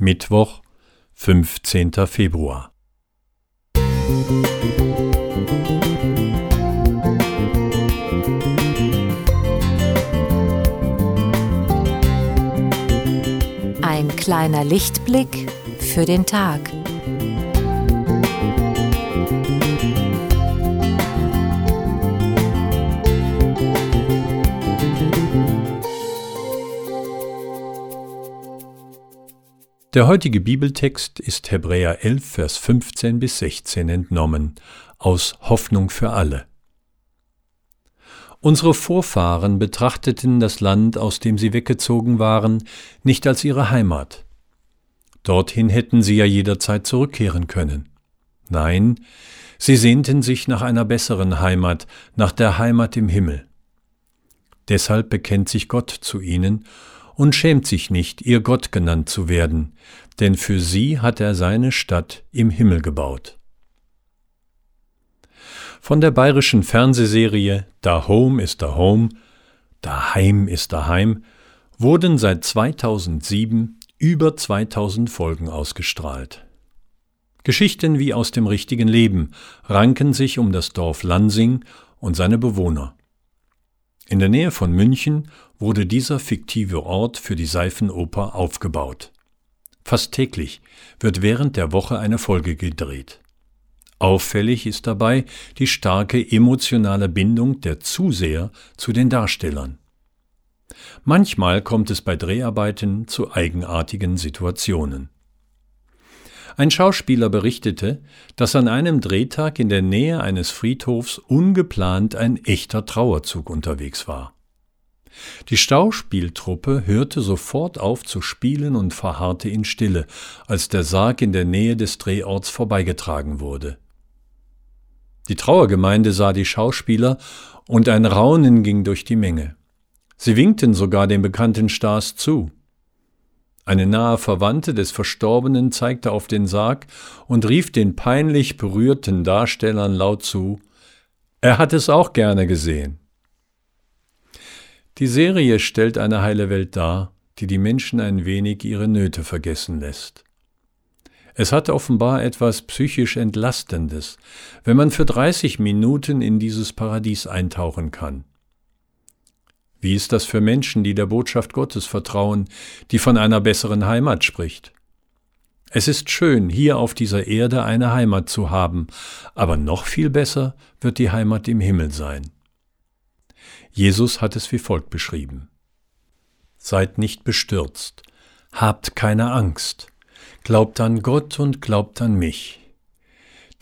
Mittwoch, 15. Februar. Ein kleiner Lichtblick für den Tag. Der heutige Bibeltext ist Hebräer 11, Vers 15 bis 16 entnommen, aus Hoffnung für alle. Unsere Vorfahren betrachteten das Land, aus dem sie weggezogen waren, nicht als ihre Heimat. Dorthin hätten sie ja jederzeit zurückkehren können. Nein, sie sehnten sich nach einer besseren Heimat, nach der Heimat im Himmel. Deshalb bekennt sich Gott zu ihnen und schämt sich nicht, ihr Gott genannt zu werden, denn für sie hat er seine Stadt im Himmel gebaut. Von der bayerischen Fernsehserie Da Home ist da Home, Daheim ist daheim wurden seit 2007 über 2000 Folgen ausgestrahlt. Geschichten wie aus dem richtigen Leben ranken sich um das Dorf Lansing und seine Bewohner. In der Nähe von München wurde dieser fiktive Ort für die Seifenoper aufgebaut. Fast täglich wird während der Woche eine Folge gedreht. Auffällig ist dabei die starke emotionale Bindung der Zuseher zu den Darstellern. Manchmal kommt es bei Dreharbeiten zu eigenartigen Situationen. Ein Schauspieler berichtete, dass an einem Drehtag in der Nähe eines Friedhofs ungeplant ein echter Trauerzug unterwegs war. Die Schauspieltruppe hörte sofort auf zu spielen und verharrte in Stille, als der Sarg in der Nähe des Drehorts vorbeigetragen wurde. Die Trauergemeinde sah die Schauspieler und ein Raunen ging durch die Menge. Sie winkten sogar den bekannten Stars zu. Eine nahe Verwandte des Verstorbenen zeigte auf den Sarg und rief den peinlich berührten Darstellern laut zu Er hat es auch gerne gesehen. Die Serie stellt eine heile Welt dar, die die Menschen ein wenig ihre Nöte vergessen lässt. Es hat offenbar etwas psychisch Entlastendes, wenn man für 30 Minuten in dieses Paradies eintauchen kann. Wie ist das für Menschen, die der Botschaft Gottes vertrauen, die von einer besseren Heimat spricht? Es ist schön, hier auf dieser Erde eine Heimat zu haben, aber noch viel besser wird die Heimat im Himmel sein. Jesus hat es wie folgt beschrieben. Seid nicht bestürzt, habt keine Angst, glaubt an Gott und glaubt an mich.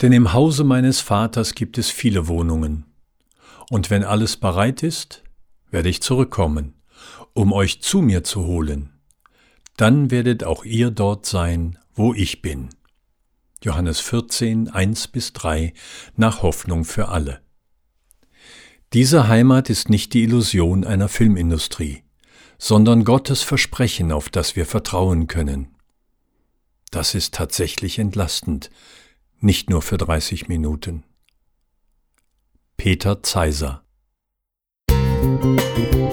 Denn im Hause meines Vaters gibt es viele Wohnungen. Und wenn alles bereit ist, werde ich zurückkommen, um euch zu mir zu holen. Dann werdet auch ihr dort sein, wo ich bin. Johannes 14, 1 bis 3 nach Hoffnung für alle. Diese Heimat ist nicht die Illusion einer Filmindustrie, sondern Gottes Versprechen, auf das wir vertrauen können. Das ist tatsächlich entlastend, nicht nur für 30 Minuten. Peter Zeiser Música